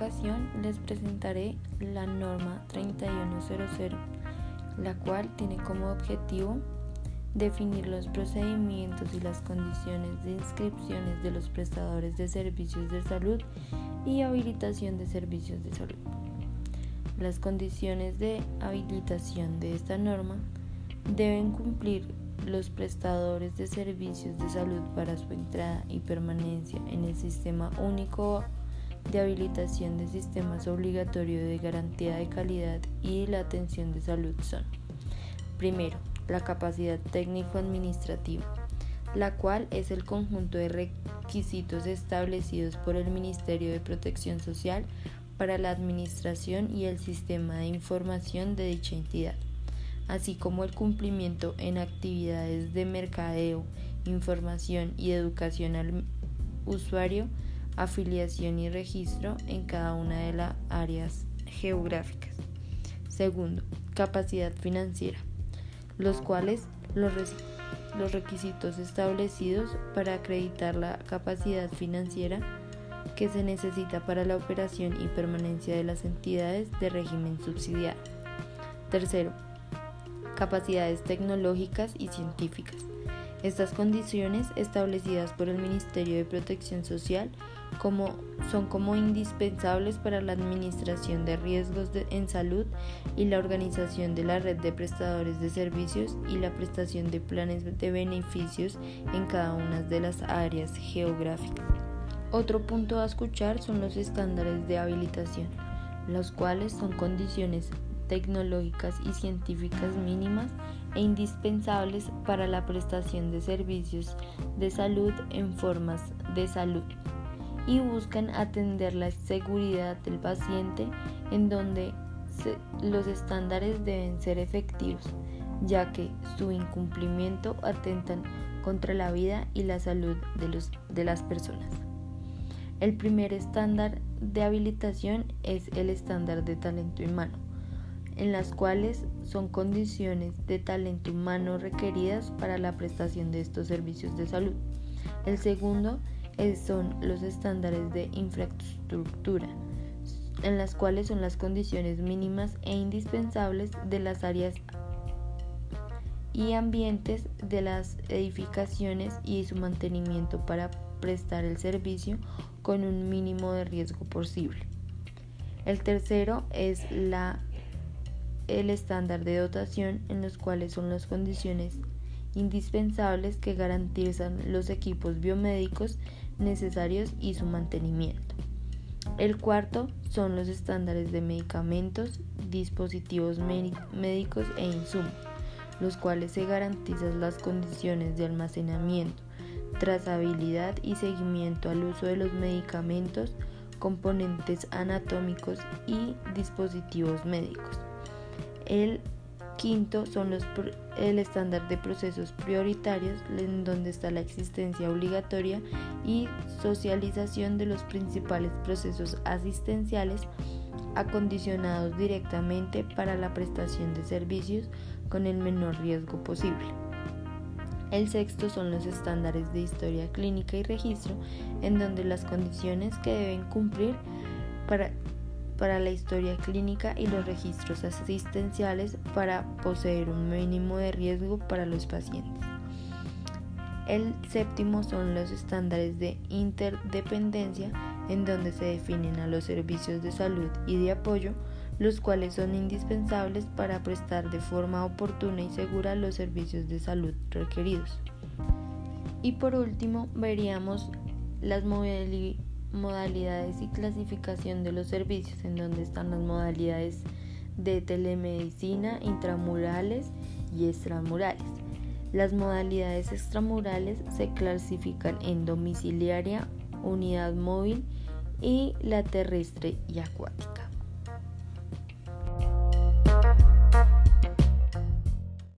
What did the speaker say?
ocasión les presentaré la norma 3100, la cual tiene como objetivo definir los procedimientos y las condiciones de inscripciones de los prestadores de servicios de salud y habilitación de servicios de salud. Las condiciones de habilitación de esta norma deben cumplir los prestadores de servicios de salud para su entrada y permanencia en el Sistema Único de Habilitación de Sistemas Obligatorio de Garantía de Calidad y la Atención de Salud son, primero, la capacidad técnico-administrativa, la cual es el conjunto de requisitos establecidos por el Ministerio de Protección Social para la administración y el sistema de información de dicha entidad así como el cumplimiento en actividades de mercadeo, información y educación al usuario, afiliación y registro en cada una de las áreas geográficas. Segundo, capacidad financiera, los cuales los, los requisitos establecidos para acreditar la capacidad financiera que se necesita para la operación y permanencia de las entidades de régimen subsidiario. Tercero, capacidades tecnológicas y científicas. Estas condiciones, establecidas por el Ministerio de Protección Social, son como indispensables para la administración de riesgos en salud y la organización de la red de prestadores de servicios y la prestación de planes de beneficios en cada una de las áreas geográficas. Otro punto a escuchar son los estándares de habilitación, los cuales son condiciones tecnológicas y científicas mínimas e indispensables para la prestación de servicios de salud en formas de salud y buscan atender la seguridad del paciente en donde los estándares deben ser efectivos, ya que su incumplimiento atentan contra la vida y la salud de, los, de las personas. El primer estándar de habilitación es el estándar de talento humano en las cuales son condiciones de talento humano requeridas para la prestación de estos servicios de salud. El segundo son los estándares de infraestructura, en las cuales son las condiciones mínimas e indispensables de las áreas y ambientes de las edificaciones y su mantenimiento para prestar el servicio con un mínimo de riesgo posible. El tercero es la el estándar de dotación en los cuales son las condiciones indispensables que garantizan los equipos biomédicos necesarios y su mantenimiento. El cuarto son los estándares de medicamentos, dispositivos médicos e insumos, los cuales se garantizan las condiciones de almacenamiento, trazabilidad y seguimiento al uso de los medicamentos, componentes anatómicos y dispositivos médicos. El quinto son los, el estándar de procesos prioritarios, en donde está la existencia obligatoria y socialización de los principales procesos asistenciales acondicionados directamente para la prestación de servicios con el menor riesgo posible. El sexto son los estándares de historia clínica y registro, en donde las condiciones que deben cumplir para para la historia clínica y los registros asistenciales para poseer un mínimo de riesgo para los pacientes. El séptimo son los estándares de interdependencia en donde se definen a los servicios de salud y de apoyo, los cuales son indispensables para prestar de forma oportuna y segura los servicios de salud requeridos. Y por último, veríamos las modalidades modalidades y clasificación de los servicios, en donde están las modalidades de telemedicina intramurales y extramurales. Las modalidades extramurales se clasifican en domiciliaria, unidad móvil y la terrestre y acuática.